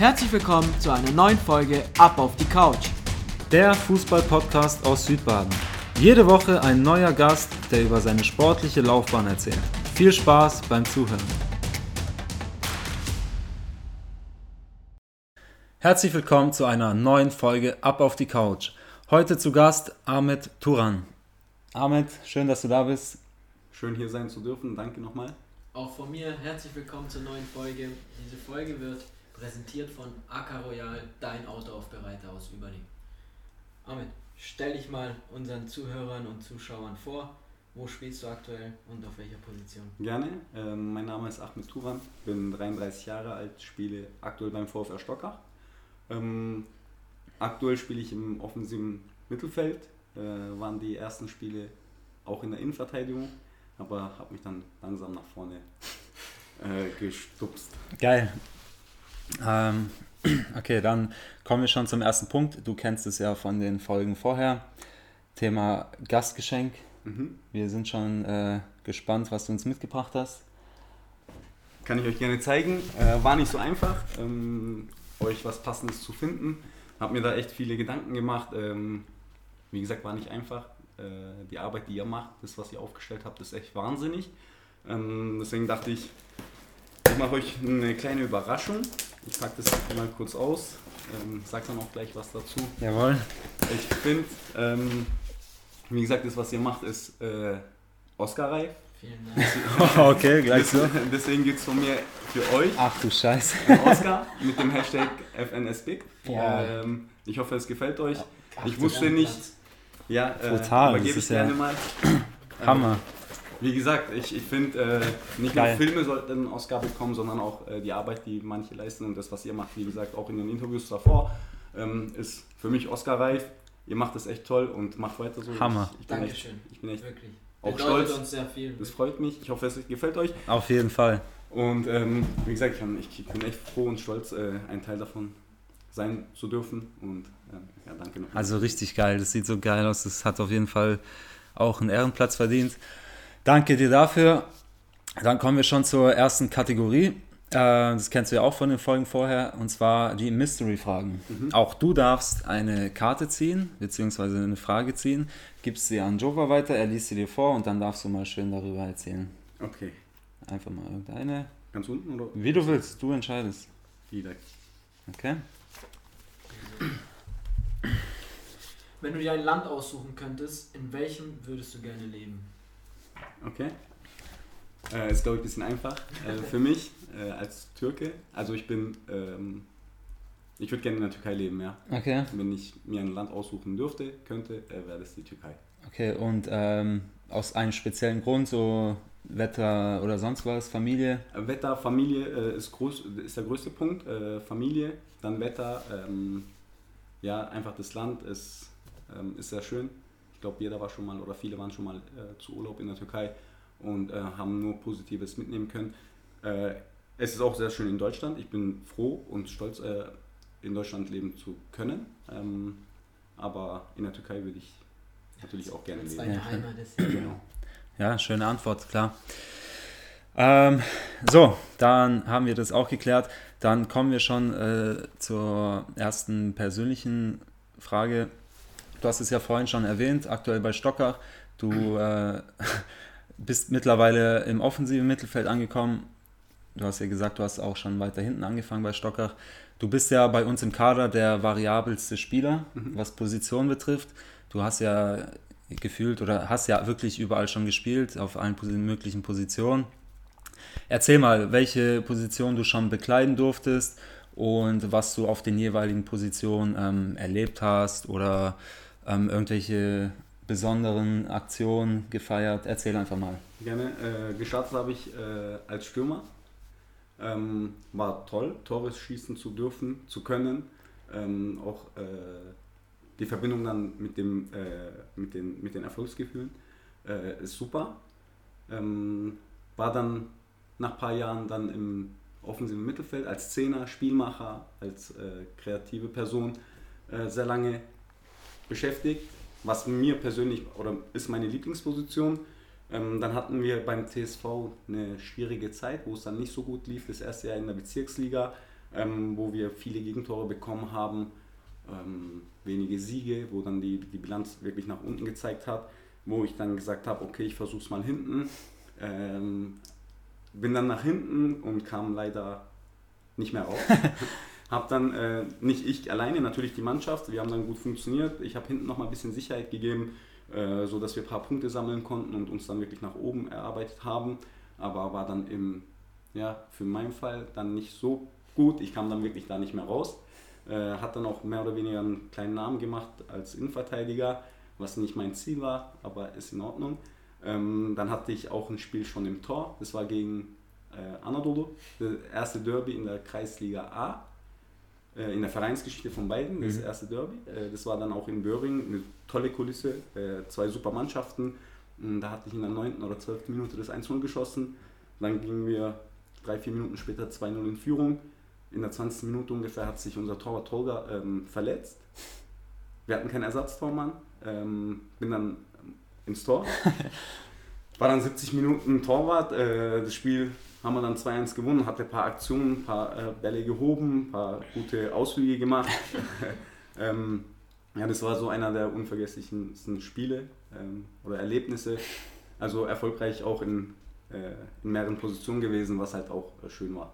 Herzlich willkommen zu einer neuen Folge Ab auf die Couch. Der Fußball-Podcast aus Südbaden. Jede Woche ein neuer Gast, der über seine sportliche Laufbahn erzählt. Viel Spaß beim Zuhören. Herzlich willkommen zu einer neuen Folge Ab auf die Couch. Heute zu Gast Ahmed Turan. Ahmed, schön, dass du da bist. Schön hier sein zu dürfen. Danke nochmal. Auch von mir herzlich willkommen zur neuen Folge. Diese Folge wird präsentiert von AK Royal, dein Autoaufbereiter aus Überling. Ahmed, stell dich mal unseren Zuhörern und Zuschauern vor. Wo spielst du aktuell und auf welcher Position? Gerne. Ähm, mein Name ist Ahmed Turan, bin 33 Jahre alt, spiele aktuell beim VfR Stockach. Ähm, aktuell spiele ich im offensiven Mittelfeld. Äh, waren die ersten Spiele auch in der Innenverteidigung, aber habe mich dann langsam nach vorne äh, gestupst. Geil. Ähm, okay, dann kommen wir schon zum ersten Punkt. Du kennst es ja von den Folgen vorher. Thema Gastgeschenk. Mhm. Wir sind schon äh, gespannt, was du uns mitgebracht hast. Kann ich euch gerne zeigen. Äh, war nicht so einfach, ähm, euch was Passendes zu finden. Hab mir da echt viele Gedanken gemacht. Ähm, wie gesagt, war nicht einfach. Äh, die Arbeit, die ihr macht, das, was ihr aufgestellt habt, ist echt wahnsinnig. Ähm, deswegen dachte ich, ich mache euch eine kleine Überraschung. Ich packe das mal kurz aus. Ähm, sag dann auch gleich was dazu. Jawohl. Ich finde, ähm, wie gesagt, das, was ihr macht, ist äh, Oscar-reif. Vielen Dank. okay, gleich so. Deswegen gibt es von mir für euch Ach du Scheiße. Oscar mit dem Hashtag FNSBig. Boah. Ähm, ich hoffe, es gefällt euch. Ach, Ich wusste nicht, ja, äh, übergebe das ich ist ja- gerne mal. Hammer. Wie gesagt, ich, ich finde, äh, nicht Geil. nur Filme sollten einen Oscar bekommen, sondern auch äh, die Arbeit, die manche leisten und das, was ihr macht, wie gesagt, auch in den Interviews davor, ähm, ist für mich Oscar-reif. Ihr macht es echt toll und macht weiter so. Hammer. Ich, ich bin echt, Dankeschön. ich bin echt, Wirklich. auch Bedeutet stolz. uns sehr viel. das freut mich. Ich hoffe, es gefällt euch. Auf jeden Fall. Und ähm, wie gesagt, ich bin, ich bin echt froh und stolz, äh, ein Teil davon sein zu dürfen. Und ähm, ja, danke noch. Also richtig geil. Das sieht so geil aus. Das hat auf jeden Fall auch einen Ehrenplatz verdient. Danke dir dafür. Dann kommen wir schon zur ersten Kategorie. Äh, Das kennst du ja auch von den Folgen vorher, und zwar die Mystery-Fragen. Auch du darfst eine Karte ziehen, beziehungsweise eine Frage ziehen, gibst sie an Joker weiter, er liest sie dir vor und dann darfst du mal schön darüber erzählen. Okay. Einfach mal irgendeine. Ganz unten oder? Wie du willst, du entscheidest. Direkt. Okay? Wenn du dir ein Land aussuchen könntest, in welchem würdest du gerne leben? Okay. Äh, ist, glaube ich, ein bisschen einfach äh, für mich äh, als Türke. Also ich bin, ähm, ich würde gerne in der Türkei leben, ja. Okay. Wenn ich mir ein Land aussuchen dürfte, könnte, äh, wäre das die Türkei. Okay, und ähm, aus einem speziellen Grund, so Wetter oder sonst was, Familie? Äh, Wetter, Familie äh, ist, groß, ist der größte Punkt. Familie, dann Wetter, ähm, ja, einfach das Land ist, ähm, ist sehr schön. Ich glaube, jeder war schon mal oder viele waren schon mal äh, zu Urlaub in der Türkei und äh, haben nur Positives mitnehmen können. Äh, es ist auch sehr schön in Deutschland. Ich bin froh und stolz, äh, in Deutschland leben zu können. Ähm, aber in der Türkei würde ich natürlich auch gerne leben. Ja, Heimat ist. Genau. Ja, schöne Antwort, klar. Ähm, so, dann haben wir das auch geklärt. Dann kommen wir schon äh, zur ersten persönlichen Frage. Du hast es ja vorhin schon erwähnt, aktuell bei Stockach. Du äh, bist mittlerweile im offensiven Mittelfeld angekommen. Du hast ja gesagt, du hast auch schon weiter hinten angefangen bei Stockach. Du bist ja bei uns im Kader der variabelste Spieler, was Position betrifft. Du hast ja gefühlt oder hast ja wirklich überall schon gespielt, auf allen möglichen Positionen. Erzähl mal, welche Position du schon bekleiden durftest und was du auf den jeweiligen Positionen ähm, erlebt hast oder ähm, irgendwelche besonderen Aktionen gefeiert. Erzähl einfach mal. Gerne. Äh, gestartet habe ich äh, als Stürmer. Ähm, war toll, Tore schießen zu dürfen, zu können. Ähm, auch äh, die Verbindung dann mit, dem, äh, mit, den, mit den Erfolgsgefühlen äh, ist super. Ähm, war dann nach ein paar Jahren dann im offensiven Mittelfeld als Zehner, Spielmacher, als äh, kreative Person sehr lange beschäftigt, was mir persönlich oder ist meine Lieblingsposition. Ähm, dann hatten wir beim TSV eine schwierige Zeit, wo es dann nicht so gut lief. Das erste Jahr in der Bezirksliga ähm, wo wir viele Gegentore bekommen haben, ähm, wenige Siege, wo dann die, die Bilanz wirklich nach unten gezeigt hat, wo ich dann gesagt habe, okay, ich versuche es mal hinten. Ähm, bin dann nach hinten und kam leider nicht mehr raus. habe dann äh, nicht ich alleine, natürlich die Mannschaft, wir haben dann gut funktioniert. Ich habe hinten noch mal ein bisschen Sicherheit gegeben, äh, so dass wir ein paar Punkte sammeln konnten und uns dann wirklich nach oben erarbeitet haben. Aber war dann im, ja, für meinen Fall dann nicht so gut. Ich kam dann wirklich da nicht mehr raus. Äh, hat dann auch mehr oder weniger einen kleinen Namen gemacht als Innenverteidiger, was nicht mein Ziel war, aber ist in Ordnung. Ähm, dann hatte ich auch ein Spiel schon im Tor. Das war gegen äh, Anadolu, das erste Derby in der Kreisliga A. Äh, in der Vereinsgeschichte von beiden, das mhm. erste Derby. Äh, das war dann auch in Böhring, eine tolle Kulisse, äh, zwei super Mannschaften. Und da hatte ich in der 9. oder 12. Minute das 1-0 geschossen. Dann gingen wir drei, vier Minuten später 2-0 in Führung. In der 20. Minute ungefähr hat sich unser Torwart Holger ähm, verletzt. Wir hatten keinen Ersatztormann. Ähm, bin dann ins Tor. War dann 70 Minuten Torwart. Äh, das Spiel haben wir dann 2-1 gewonnen, hatte ein paar Aktionen, ein paar äh, Bälle gehoben, ein paar gute Ausflüge gemacht. ähm, ja, das war so einer der unvergesslichsten Spiele ähm, oder Erlebnisse. Also erfolgreich auch in, äh, in mehreren Positionen gewesen, was halt auch äh, schön war.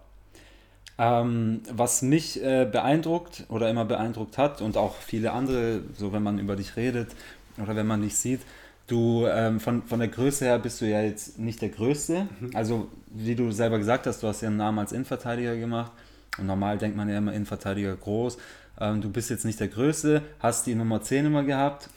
Ähm, was mich äh, beeindruckt oder immer beeindruckt hat und auch viele andere, so wenn man über dich redet oder wenn man dich sieht, Du, ähm, von, von der Größe her bist du ja jetzt nicht der Größte. Mhm. Also, wie du selber gesagt hast, du hast ja einen Namen als Innenverteidiger gemacht. Und normal denkt man ja immer Innenverteidiger groß. Ähm, du bist jetzt nicht der Größte, hast die Nummer 10 immer gehabt.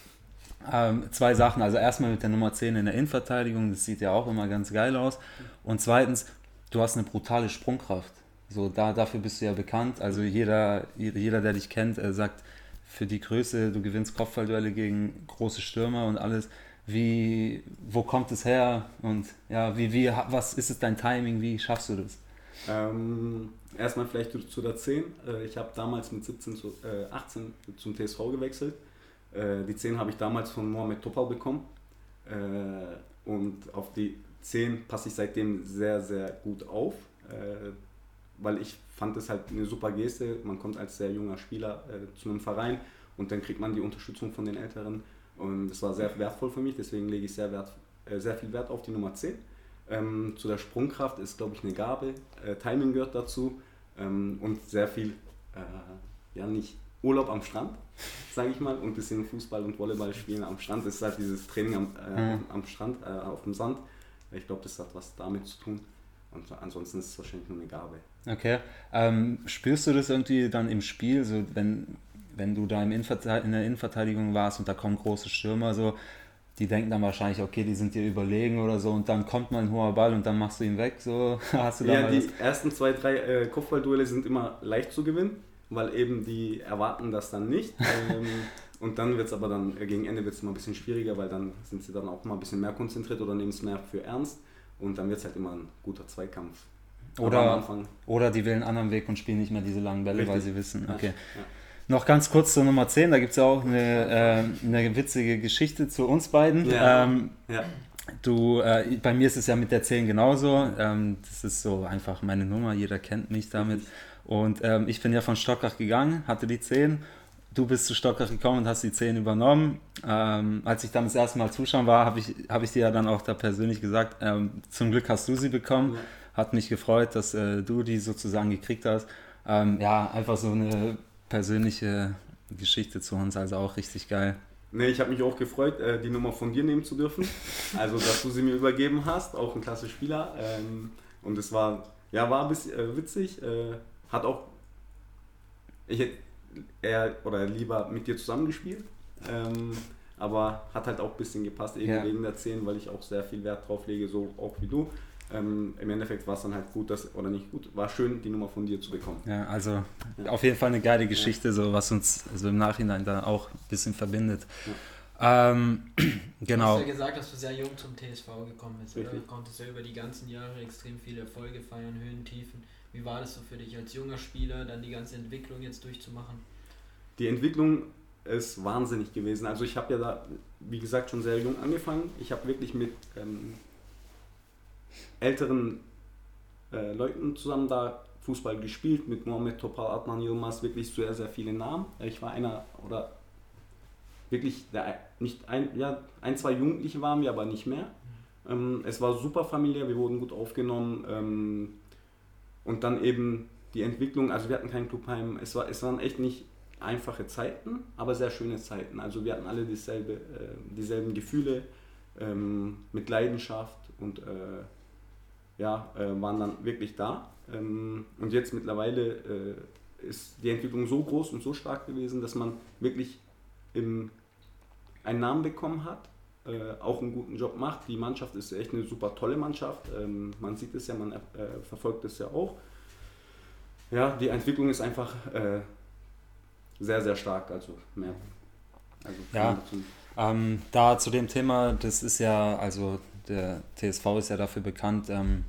Ähm, zwei Sachen. Also, erstmal mit der Nummer 10 in der Innenverteidigung, das sieht ja auch immer ganz geil aus. Und zweitens, du hast eine brutale Sprungkraft. So, da, dafür bist du ja bekannt. Also, jeder, jeder der dich kennt, sagt, für die Größe, du gewinnst Kopfballduelle gegen große Stürmer und alles wie, wo kommt es her und ja, wie, wie, was ist es dein Timing, wie schaffst du das? Ähm, erstmal vielleicht zu der 10. Äh, ich habe damals mit 17 zu, äh, 18 zum TSV gewechselt. Äh, die 10 habe ich damals von Mohamed Topal bekommen. Äh, und auf die 10 passe ich seitdem sehr, sehr gut auf, äh, weil ich fand es halt eine super Geste. Man kommt als sehr junger Spieler äh, zu einem Verein und dann kriegt man die Unterstützung von den Älteren und das war sehr wertvoll für mich, deswegen lege ich sehr, wert, äh, sehr viel Wert auf die Nummer 10. Ähm, zu der Sprungkraft ist, glaube ich, eine Gabe. Äh, Timing gehört dazu ähm, und sehr viel, äh, ja, nicht Urlaub am Strand, sage ich mal, und ein bisschen Fußball und Volleyball spielen am Strand. Das ist halt dieses Training am, äh, mhm. am Strand, äh, auf dem Sand. Ich glaube, das hat was damit zu tun. Und ansonsten ist es wahrscheinlich nur eine Gabe. Okay. Ähm, spürst du das irgendwie dann im Spiel, so wenn, wenn du da im in der Innenverteidigung warst und da kommen große Stürmer, so, die denken dann wahrscheinlich, okay, die sind dir überlegen oder so und dann kommt mal ein hoher Ball und dann machst du ihn weg. So, hast du da ja, die das? ersten zwei, drei äh, Kopfballduelle sind immer leicht zu gewinnen, weil eben die erwarten das dann nicht. ähm, und dann wird es aber dann, äh, gegen Ende wird es immer ein bisschen schwieriger, weil dann sind sie dann auch mal ein bisschen mehr konzentriert oder nehmen es mehr für ernst. Und dann wird es halt immer ein guter Zweikampf. Oder, oder die wählen einen anderen Weg und spielen nicht mehr diese langen Bälle, Richtig. weil sie wissen, okay. Ja. Noch ganz kurz zur Nummer 10, da gibt es ja auch eine, äh, eine witzige Geschichte zu uns beiden. Ja. Ähm, ja. Du, äh, bei mir ist es ja mit der 10 genauso. Ähm, das ist so einfach meine Nummer, jeder kennt mich damit. Und ähm, ich bin ja von Stockach gegangen, hatte die 10. Du bist zu Stockach gekommen und hast die 10 übernommen. Ähm, als ich dann das erste Mal zuschauen war, habe ich, hab ich dir ja dann auch da persönlich gesagt, ähm, zum Glück hast du sie bekommen. Hat mich gefreut, dass äh, du die sozusagen gekriegt hast. Ähm, ja, einfach so eine persönliche Geschichte zu uns, also auch richtig geil. Nee, ich habe mich auch gefreut, äh, die Nummer von dir nehmen zu dürfen. Also, dass du sie mir übergeben hast, auch ein klasse Spieler. Ähm, und es war, ja, war ein bisschen äh, witzig. Äh, hat auch, ich hätte eher oder lieber mit dir zusammengespielt. Ähm, aber hat halt auch ein bisschen gepasst, eben ja. wegen der 10, weil ich auch sehr viel Wert drauf lege, so auch wie du. Ähm, Im Endeffekt war es dann halt gut, dass, oder nicht gut, war schön, die Nummer von dir zu bekommen. Ja, also ja. auf jeden Fall eine geile Geschichte, ja. so was uns also im Nachhinein da auch ein bisschen verbindet. Ja. Ähm, genau. Du hast ja gesagt, dass du sehr jung zum TSV gekommen bist. Oder? Du konntest ja über die ganzen Jahre extrem viele Erfolge feiern, Höhen, Tiefen. Wie war das so für dich als junger Spieler, dann die ganze Entwicklung jetzt durchzumachen? Die Entwicklung ist wahnsinnig gewesen. Also ich habe ja da, wie gesagt, schon sehr jung angefangen. Ich habe wirklich mit ähm, älteren äh, Leuten zusammen da Fußball gespielt mit Mohamed Topal, Adnan Yilmaz, wirklich sehr, sehr viele Namen. Ich war einer oder wirklich der, nicht ein, ja, ein, zwei Jugendliche waren wir, aber nicht mehr. Ähm, es war super familiär, wir wurden gut aufgenommen ähm, und dann eben die Entwicklung, also wir hatten kein Clubheim, es, war, es waren echt nicht einfache Zeiten, aber sehr schöne Zeiten. Also wir hatten alle dieselbe, äh, dieselben Gefühle ähm, mit Leidenschaft und äh, ja, äh, waren dann wirklich da. Ähm, und jetzt mittlerweile äh, ist die Entwicklung so groß und so stark gewesen, dass man wirklich im, einen Namen bekommen hat, äh, auch einen guten Job macht. Die Mannschaft ist echt eine super tolle Mannschaft. Ähm, man sieht es ja, man äh, verfolgt es ja auch. Ja, die Entwicklung ist einfach äh, sehr, sehr stark. Also mehr. Also ja, ähm, da zu dem Thema, das ist ja, also der TSV ist ja dafür bekannt, ähm,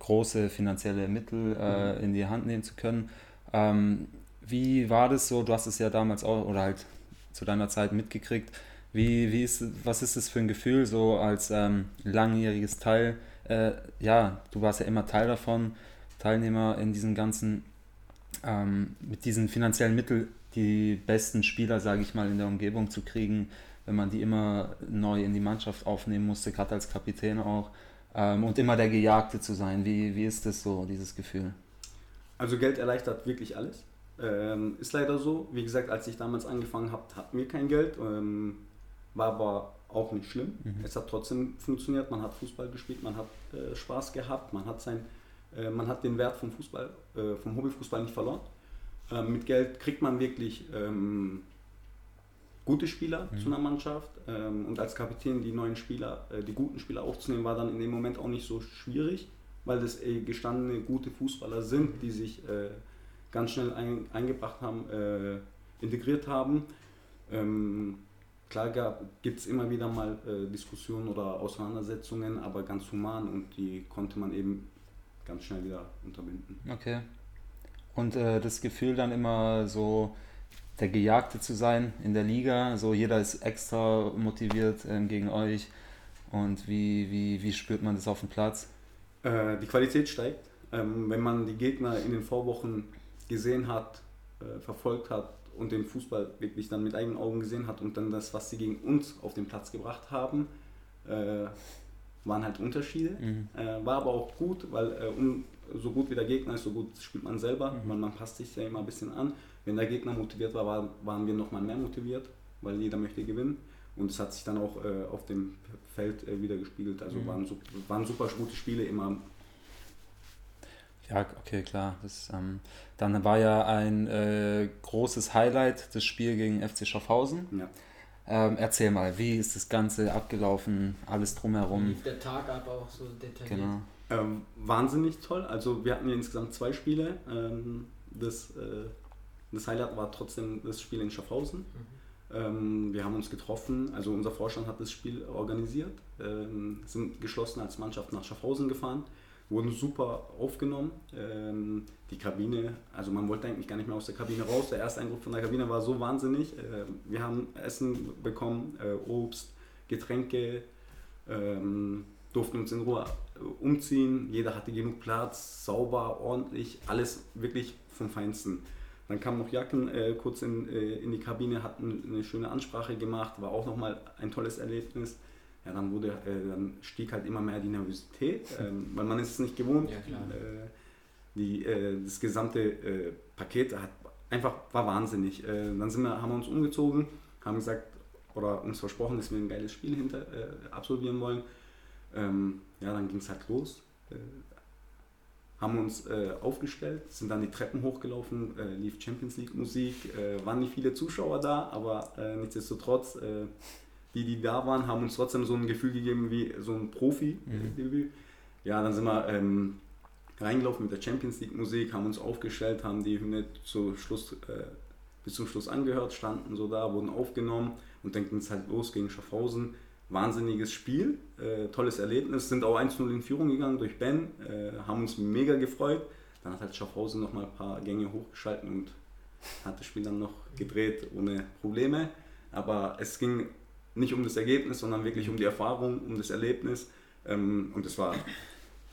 große finanzielle Mittel äh, mhm. in die Hand nehmen zu können. Ähm, wie war das so? Du hast es ja damals auch oder halt zu deiner Zeit mitgekriegt. Wie, wie ist, was ist das für ein Gefühl, so als ähm, langjähriges Teil? Äh, ja, du warst ja immer Teil davon, Teilnehmer in diesen ganzen, ähm, mit diesen finanziellen Mitteln die besten Spieler, sage ich mal, in der Umgebung zu kriegen, wenn man die immer neu in die Mannschaft aufnehmen musste, gerade als Kapitän auch, ähm, und immer der Gejagte zu sein. Wie, wie ist das so, dieses Gefühl? Also Geld erleichtert wirklich alles. Ähm, ist leider so. Wie gesagt, als ich damals angefangen habe, hatten wir kein Geld. Ähm, war aber auch nicht schlimm. Mhm. Es hat trotzdem funktioniert. Man hat Fußball gespielt, man hat äh, Spaß gehabt, man hat, sein, äh, man hat den Wert vom Fußball, äh, vom Hobbyfußball nicht verloren. Ähm, mit Geld kriegt man wirklich ähm, gute Spieler mhm. zu einer Mannschaft ähm, und als Kapitän die neuen Spieler, äh, die guten Spieler aufzunehmen, war dann in dem Moment auch nicht so schwierig, weil das äh, gestandene gute Fußballer sind, die sich äh, ganz schnell ein, eingebracht haben, äh, integriert haben. Ähm, klar gibt es immer wieder mal äh, Diskussionen oder Auseinandersetzungen, aber ganz human und die konnte man eben ganz schnell wieder unterbinden. Okay. Und äh, das Gefühl dann immer so der Gejagte zu sein in der Liga. So jeder ist extra motiviert äh, gegen euch. Und wie, wie, wie spürt man das auf dem Platz? Äh, die Qualität steigt. Ähm, wenn man die Gegner in den Vorwochen gesehen hat, äh, verfolgt hat und den Fußball wirklich dann mit eigenen Augen gesehen hat und dann das, was sie gegen uns auf den Platz gebracht haben, äh, waren halt Unterschiede. Mhm. Äh, war aber auch gut, weil äh, um, so gut wie der Gegner ist, so gut spielt man selber. Mhm. Man, man passt sich ja immer ein bisschen an. Wenn der Gegner motiviert war, war waren wir nochmal mehr motiviert, weil jeder möchte gewinnen. Und es hat sich dann auch äh, auf dem Feld äh, wieder gespiegelt. Also mhm. waren, waren super gute Spiele immer. Ja, okay, klar. Das, ähm, dann war ja ein äh, großes Highlight das Spiel gegen FC Schaffhausen. Ja. Ähm, erzähl mal, wie ist das Ganze abgelaufen, alles drumherum? Lief der Tag ab auch so detailliert? Genau. Ähm, wahnsinnig toll. Also wir hatten ja insgesamt zwei Spiele. Ähm, das äh, das Highlight war trotzdem das Spiel in Schaffhausen. Mhm. Ähm, wir haben uns getroffen, also unser Vorstand hat das Spiel organisiert, ähm, sind geschlossen als Mannschaft nach Schaffhausen gefahren, wurden super aufgenommen. Ähm, die Kabine, also man wollte eigentlich gar nicht mehr aus der Kabine raus. Der erste Eindruck von der Kabine war so wahnsinnig. Äh, wir haben Essen bekommen, äh, Obst, Getränke, ähm, durften uns in Ruhe umziehen. Jeder hatte genug Platz, sauber, ordentlich, alles wirklich vom Feinsten. Dann kam noch Jacken äh, kurz in, äh, in die Kabine, hat eine schöne Ansprache gemacht, war auch nochmal ein tolles Erlebnis. Ja, dann, wurde, äh, dann stieg halt immer mehr die Nervosität, ähm, weil man ist es nicht gewohnt. Ja, äh, die, äh, das gesamte äh, Paket hat, einfach war wahnsinnig. dann sind wir, haben wir uns umgezogen, haben gesagt oder uns versprochen, dass wir ein geiles Spiel hinter, absolvieren wollen. Ähm, ja, dann ging es halt los haben uns äh, aufgestellt, sind dann die Treppen hochgelaufen, äh, lief Champions League Musik, äh, waren nicht viele Zuschauer da, aber äh, nichtsdestotrotz, äh, die, die da waren, haben uns trotzdem so ein Gefühl gegeben wie so ein Profi-Debüt. Mhm. Ja, dann sind wir ähm, reingelaufen mit der Champions League Musik, haben uns aufgestellt, haben die Hymne zu Schluss, äh, bis zum Schluss angehört, standen so da, wurden aufgenommen und dann ging es halt los gegen Schaffhausen wahnsinniges Spiel, äh, tolles Erlebnis, sind auch 1-0 in Führung gegangen durch Ben, äh, haben uns mega gefreut. Dann hat halt Schaffhausen noch mal ein paar Gänge hochgeschalten und hat das Spiel dann noch gedreht ohne Probleme. Aber es ging nicht um das Ergebnis, sondern wirklich um die Erfahrung, um das Erlebnis. Ähm, und es war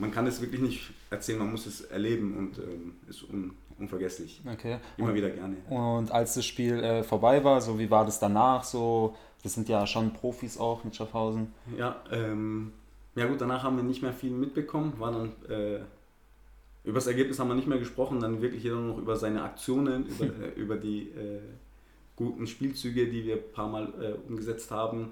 man kann es wirklich nicht erzählen, man muss es erleben und ähm, ist un, unvergesslich. Okay. Immer und, wieder gerne. Und als das Spiel äh, vorbei war, so wie war das danach? So, das sind ja schon Profis auch mit Schaffhausen. Ja, ähm, ja gut, danach haben wir nicht mehr viel mitbekommen, war dann äh, über das Ergebnis haben wir nicht mehr gesprochen, dann wirklich jeder noch über seine Aktionen, über, äh, über die äh, guten Spielzüge, die wir ein paar Mal äh, umgesetzt haben.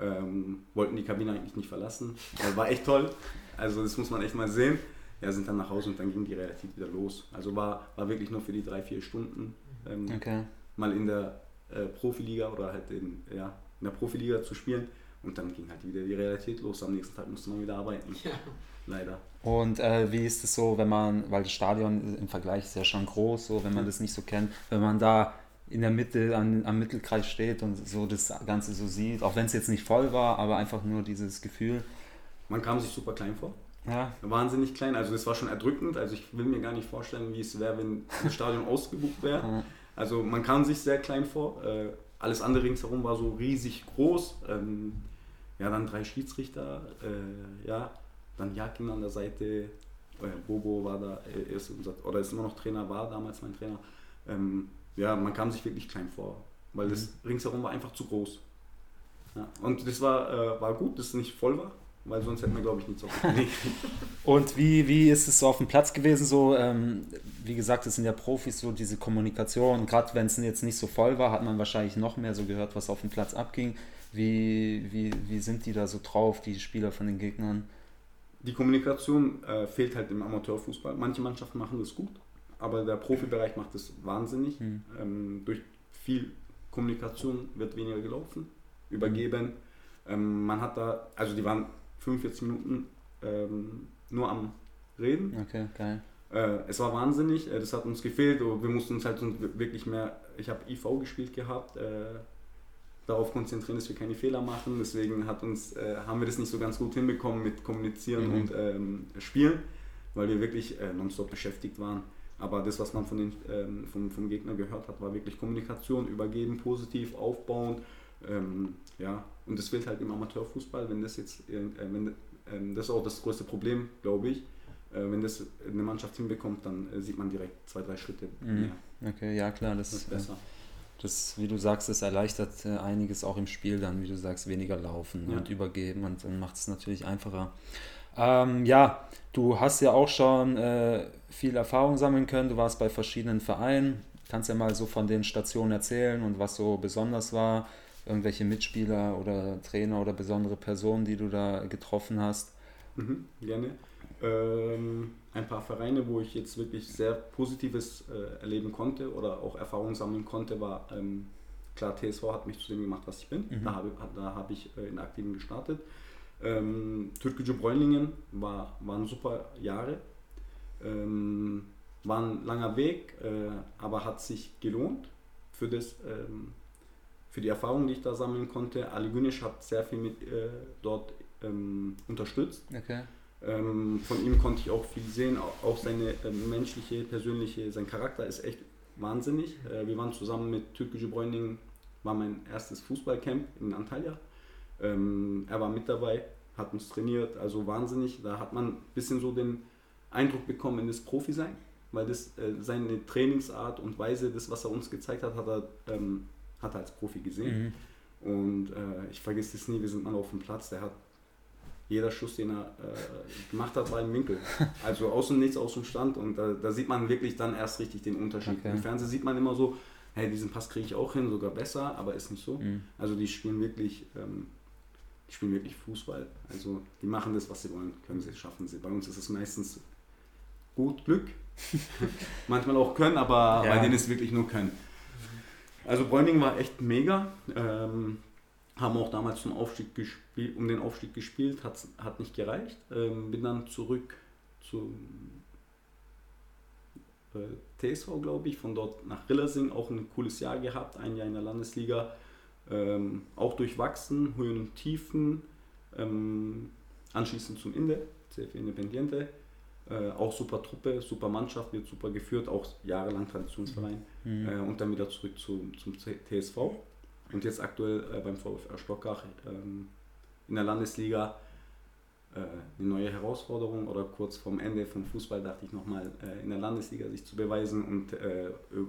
Ähm, wollten die Kabine eigentlich nicht verlassen. Das war echt toll. Also das muss man echt mal sehen. Ja, sind dann nach Hause und dann ging die relativ wieder los. Also war, war wirklich nur für die drei, vier Stunden ähm, Okay. mal in der äh, Profiliga oder halt in, ja, in der Profiliga zu spielen. Und dann ging halt wieder die Realität los. Am nächsten Tag musste man wieder arbeiten. Ja. Leider. Und äh, wie ist es so, wenn man, weil das Stadion im Vergleich ist ja schon groß, so wenn man das nicht so kennt, wenn man da in der Mitte an, am Mittelkreis steht und so das Ganze so sieht, auch wenn es jetzt nicht voll war, aber einfach nur dieses Gefühl. Man kam sich super klein vor. Ja, Wahnsinnig klein. Also es war schon erdrückend. Also ich will mir gar nicht vorstellen, wie es wäre, wenn das Stadion ausgebucht wäre. Ja. Also man kam sich sehr klein vor. Äh, alles andere ringsherum war so riesig groß. Ähm, ja, dann drei Schiedsrichter. Äh, ja, dann Jakin an der Seite. Äh, Bobo war da, äh, ist unser, oder ist immer noch Trainer, war damals mein Trainer. Ähm, ja, man kam sich wirklich klein vor, weil das ringsherum war einfach zu groß. Ja, und das war, äh, war gut, dass es nicht voll war, weil sonst hätten wir, glaube ich, nicht so. Nee. Und wie, wie ist es so auf dem Platz gewesen? So, ähm, wie gesagt, es sind ja Profis, so diese Kommunikation. Gerade wenn es jetzt nicht so voll war, hat man wahrscheinlich noch mehr so gehört, was auf dem Platz abging. Wie, wie, wie sind die da so drauf, die Spieler von den Gegnern? Die Kommunikation äh, fehlt halt im Amateurfußball. Manche Mannschaften machen das gut, aber der Profibereich macht das wahnsinnig. Hm. Ähm, durch viel Kommunikation wird weniger gelaufen, übergeben. Ähm, man hat da, also die waren 45 Minuten ähm, nur am Reden. Okay, geil. Äh, es war wahnsinnig, äh, das hat uns gefehlt. Wir mussten uns halt wirklich mehr, ich habe IV gespielt gehabt, äh, darauf konzentrieren, dass wir keine Fehler machen. Deswegen hat uns, äh, haben wir das nicht so ganz gut hinbekommen mit Kommunizieren Mhm. und ähm, Spielen, weil wir wirklich äh, nonstop beschäftigt waren. Aber das, was man von den, ähm, vom, vom Gegner gehört hat, war wirklich Kommunikation, übergeben, positiv, aufbauen. Ähm, ja, und das fehlt halt im Amateurfußball, wenn das jetzt, äh, wenn, ähm, das ist auch das größte Problem, glaube ich. Äh, wenn das eine Mannschaft hinbekommt, dann äh, sieht man direkt zwei, drei Schritte Mhm. mehr. Okay, ja klar, das, Das ist äh, besser. das, wie du sagst, das erleichtert äh, einiges auch im Spiel dann, wie du sagst, weniger laufen Ja. und übergeben und dann macht es natürlich einfacher. Ähm, ja, du hast ja auch schon äh, viel Erfahrung sammeln können, du warst bei verschiedenen Vereinen. Kannst ja mal so von den Stationen erzählen und was so besonders war, irgendwelche Mitspieler oder Trainer oder besondere Personen, die du da getroffen hast. Mhm, gerne. Ähm, ein paar Vereine, wo ich jetzt wirklich sehr Positives äh, erleben konnte oder auch Erfahrung sammeln konnte, war ähm, klar, TSV hat mich zu dem gemacht, was ich bin. Mhm. Da habe da hab ich äh, in Aktiven gestartet. Ähm, Türkgücü Bräunlingen war, waren super Jahre. Ähm, war ein langer Weg, äh, aber hat sich gelohnt für, das, ähm, für die Erfahrung, die ich da sammeln konnte. Ali Güneş hat sehr viel mit äh, dort ähm, unterstützt. Okay. Ähm, von ihm konnte ich auch viel sehen, auch, auch seine ähm, menschliche, persönliche, sein Charakter ist echt wahnsinnig. Äh, wir waren zusammen mit Türkgücü Bräuning, war mein erstes Fußballcamp in Antalya. Ähm, er war mit dabei, hat uns trainiert, also wahnsinnig. Da hat man ein bisschen so den Eindruck bekommen in das Profi-Sein, weil das äh, seine Trainingsart und Weise, das was er uns gezeigt hat, hat er, ähm, hat er als Profi gesehen. Mhm. Und äh, ich vergesse es nie, wir sind mal auf dem Platz, der hat jeder Schuss, den er äh, gemacht hat, war im Winkel. Also aus dem Nichts, aus dem Stand. Und da, da sieht man wirklich dann erst richtig den Unterschied. Okay. Im Fernsehen sieht man immer so, hey, diesen Pass kriege ich auch hin, sogar besser, aber ist nicht so. Mhm. Also die spielen wirklich, ähm, die spielen wirklich Fußball. Also die machen das, was sie wollen, können sie, schaffen sie. Bei uns ist es meistens gut Glück, manchmal auch Können, aber Ja. bei denen ist wirklich nur Können. Also Bräuning war echt mega. Ähm, haben auch damals zum Aufstieg gespielt, um den Aufstieg gespielt, hat, hat nicht gereicht. Ähm, bin dann zurück zum äh, TSV, glaube ich, von dort nach Rillersing, auch ein cooles Jahr gehabt, ein Jahr in der Landesliga, ähm, auch durchwachsen, Höhen und Tiefen, ähm, anschließend zum Inde, CF Independiente, äh, auch super Truppe, super Mannschaft, wird super geführt, auch jahrelang Traditionsverein Mhm. äh, und dann wieder zurück zu, zum TSV und jetzt aktuell äh, beim VfR Stockach ähm, in der Landesliga. äh, eine neue Herausforderung oder kurz vorm Ende vom Fußball dachte ich nochmal äh, in der Landesliga sich zu beweisen und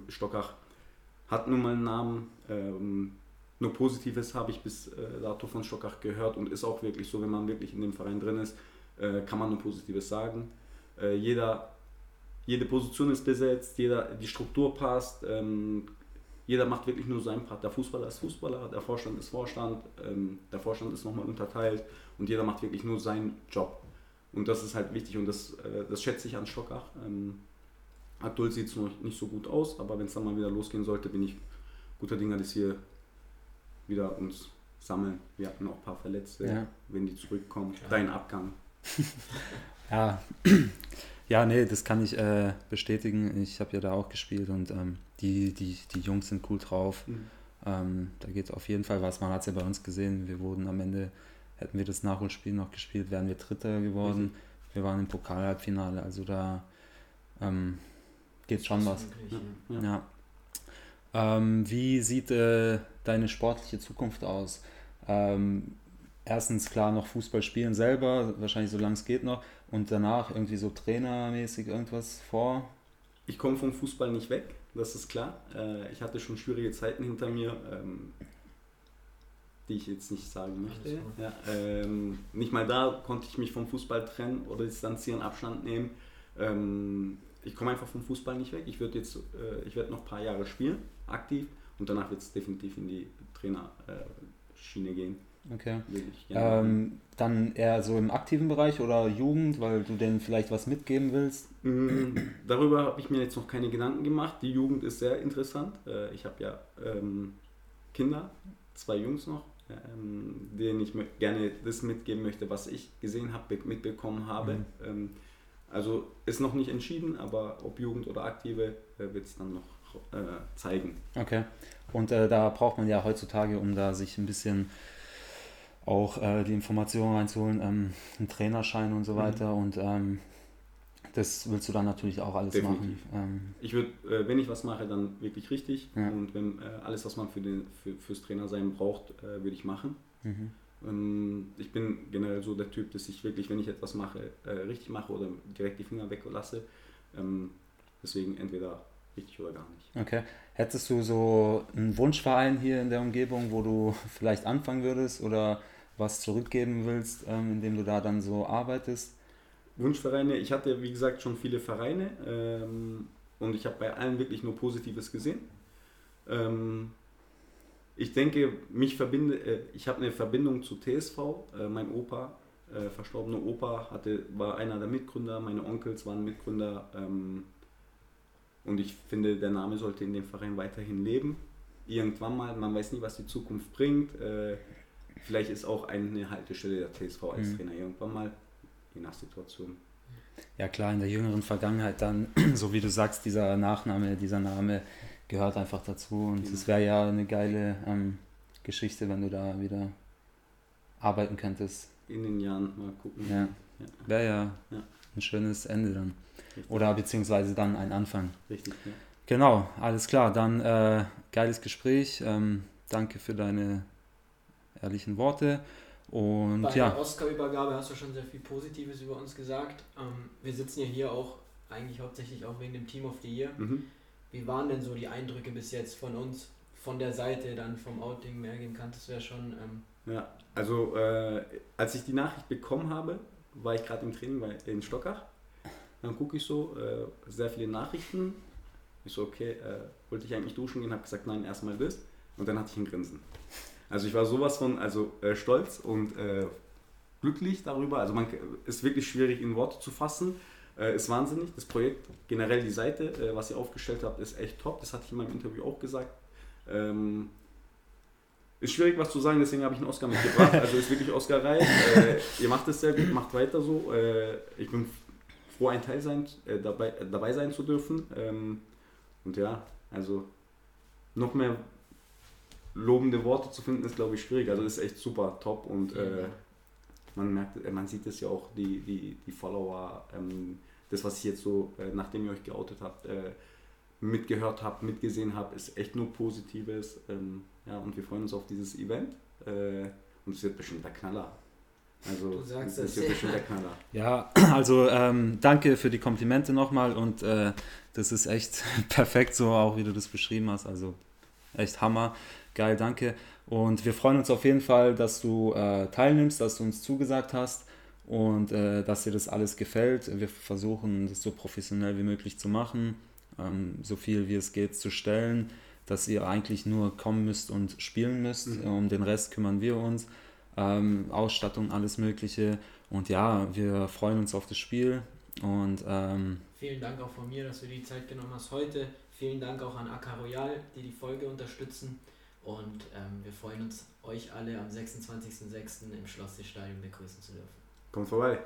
Stockach hat nun mal einen Namen. Ähm, nur Positives habe ich bis dato von Stockach gehört und ist auch wirklich so, wenn man wirklich in dem Verein drin ist, kann man nur Positives sagen. Äh, jeder, jede Position ist besetzt, jeder, die Struktur passt, ähm, jeder macht wirklich nur seinen Part. Der Fußballer ist Fußballer, der Vorstand ist Vorstand, ähm, der Vorstand ist nochmal unterteilt und jeder macht wirklich nur seinen Job. Und das ist halt wichtig und das, äh, das schätze ich an Stockach. Ähm, aktuell sieht es noch nicht so gut aus, aber wenn es dann mal wieder losgehen sollte, bin ich guter Dinge, dass wir wieder uns sammeln. Wir hatten auch ein paar Verletzte, ja. wenn die zurückkommen. Ja. Dein Abgang. ja. Ja, nee, das kann ich äh, bestätigen. Ich habe ja da auch gespielt und ähm, die, die, die Jungs sind cool drauf. Mhm. Ähm, da geht auf jeden Fall was. Man hat es ja bei uns gesehen. Wir wurden am Ende, hätten wir das Nachholspiel noch gespielt, wären wir Dritter geworden. Mhm. Wir waren im Pokalhalbfinale. Also da ähm, geht schon was. Ja. ja. Ähm, wie sieht äh, deine sportliche Zukunft aus? Ähm, erstens klar noch Fußball spielen selber, wahrscheinlich solange es geht noch, und danach irgendwie so trainermäßig irgendwas vor? Ich komme vom Fußball nicht weg, das ist klar. Äh, ich hatte schon schwierige Zeiten hinter mir, ähm, die ich jetzt nicht sagen möchte. Ja, ähm, nicht mal da konnte ich mich vom Fußball trennen oder distanzieren, Abstand nehmen. Ähm, ich komme einfach vom Fußball nicht weg. Ich werde jetzt, äh, ich werde noch ein paar Jahre spielen, aktiv, und danach wird es definitiv in die Trainerschiene gehen. Okay. Ähm, dann eher so im aktiven Bereich oder Jugend, weil du denen vielleicht was mitgeben willst? Mm, darüber habe ich mir jetzt noch keine Gedanken gemacht. Die Jugend ist sehr interessant. Äh, ich habe ja ähm, Kinder, zwei Jungs noch, ähm, denen ich gerne das mitgeben möchte, was ich gesehen habe, mitbekommen habe. Mhm. Ähm, also ist noch nicht entschieden, aber ob Jugend oder Aktive äh, wird es dann noch äh, zeigen. Okay. Und äh, da braucht man ja heutzutage, um da sich ein bisschen auch äh, die Informationen reinzuholen, ähm, einen Trainerschein und so mhm. weiter. Und ähm, das willst du dann natürlich auch alles Definitiv. machen. Ähm, ich würde, äh, wenn ich was mache, dann wirklich richtig. Ja. Und wenn äh, alles, was man für den, für, fürs Trainersein braucht, äh, würde ich machen. Mhm. Ähm, ich bin generell so der Typ, dass ich wirklich, wenn ich etwas mache, äh, richtig mache oder direkt die Finger weglasse. Ähm, deswegen entweder richtig oder gar nicht. Okay. Hättest du so einen Wunschverein hier in der Umgebung, wo du vielleicht anfangen würdest oder was zurückgeben willst, ähm, indem du da dann so arbeitest? Wunschvereine, ich hatte wie gesagt schon viele Vereine ähm, und ich habe bei allen wirklich nur Positives gesehen. Ähm, ich denke, mich verbinde, äh, ich habe eine Verbindung zu TSV. Äh, mein Opa, äh, verstorbener Opa, hatte, war einer der Mitgründer, meine Onkels waren Mitgründer. Ähm, und ich finde, der Name sollte in dem Verein weiterhin leben. Irgendwann mal, man weiß nie, was die Zukunft bringt. Äh, Vielleicht ist auch eine Haltestelle der TSV als mhm. Trainer irgendwann mal, je nach Situation. Ja klar, in der jüngeren Vergangenheit dann, so wie du sagst, dieser Nachname, dieser Name gehört einfach dazu und es wäre ja eine geile ähm, Geschichte, wenn du da wieder arbeiten könntest. In den Jahren mal gucken. Ja. ja. Wäre ja, ja, ein schönes Ende dann. Richtig. Oder beziehungsweise dann ein Anfang. Richtig, ja. Genau, alles klar. Dann äh, geiles Gespräch. Ähm, danke für deine ehrlichen Worte. Und Bei ja. der Oscar-Übergabe hast du schon sehr viel Positives über uns gesagt. Ähm, wir sitzen ja hier auch eigentlich hauptsächlich auch wegen dem Team of the Year. Mhm. Wie waren denn so die Eindrücke bis jetzt von uns, von der Seite, dann vom Outing mehr geben kannst du ja schon. Ähm ja, also äh, als ich die Nachricht bekommen habe, war ich gerade im Training bei, in Stockach. Dann gucke ich so, äh, sehr viele Nachrichten. Ich so, okay, äh, wollte ich eigentlich duschen gehen, habe gesagt, nein, erstmal das. Und dann hatte ich ein Grinsen. Also ich war sowas von also äh, stolz und äh, glücklich darüber. Also man ist wirklich schwierig in Worte zu fassen. Äh, ist wahnsinnig. Das Projekt, generell die Seite, äh, was ihr aufgestellt habt, ist echt top. Das hatte ich in meinem Interview auch gesagt. Ähm, ist schwierig was zu sagen, deswegen habe ich einen Oscar mitgebracht. Also ist wirklich Oscar-reif. Äh, ihr macht es sehr gut, macht weiter so. Äh, ich bin froh, ein Teil sein, äh, dabei, dabei sein zu dürfen. Ähm, und ja, also noch mehr lobende Worte zu finden, ist glaube ich schwierig. Also ist echt super top und äh, man merkt, äh, man sieht es ja auch, die, die, die Follower, ähm, das was ich jetzt so, äh, nachdem ihr euch geoutet habt, äh, mitgehört habt, mitgesehen habt, ist echt nur Positives. Ähm, ja, und wir freuen uns auf dieses Event. Äh, und es wird bestimmt der Knaller. Also Du sagst das Knaller. Ja, also ähm, danke für die Komplimente nochmal und äh, das ist echt perfekt so, auch wie du das beschrieben hast. Also echt Hammer. Geil, danke. Und wir freuen uns auf jeden Fall, dass du äh, teilnimmst, dass du uns zugesagt hast und äh, dass dir das alles gefällt. Wir versuchen, das so professionell wie möglich zu machen, ähm, so viel wie es geht zu stellen, dass ihr eigentlich nur kommen müsst und spielen müsst. Mhm. Um den Rest kümmern wir uns. Ähm, Ausstattung, alles Mögliche. Und ja, wir freuen uns auf das Spiel und ähm, Vielen Dank auch von mir, dass du die Zeit genommen hast heute. Vielen Dank auch an AK Royal, die die Folge unterstützen. Und ähm, wir freuen uns, euch alle am 26.06. im Schloss des Stadion begrüßen zu dürfen. Kommt vorbei.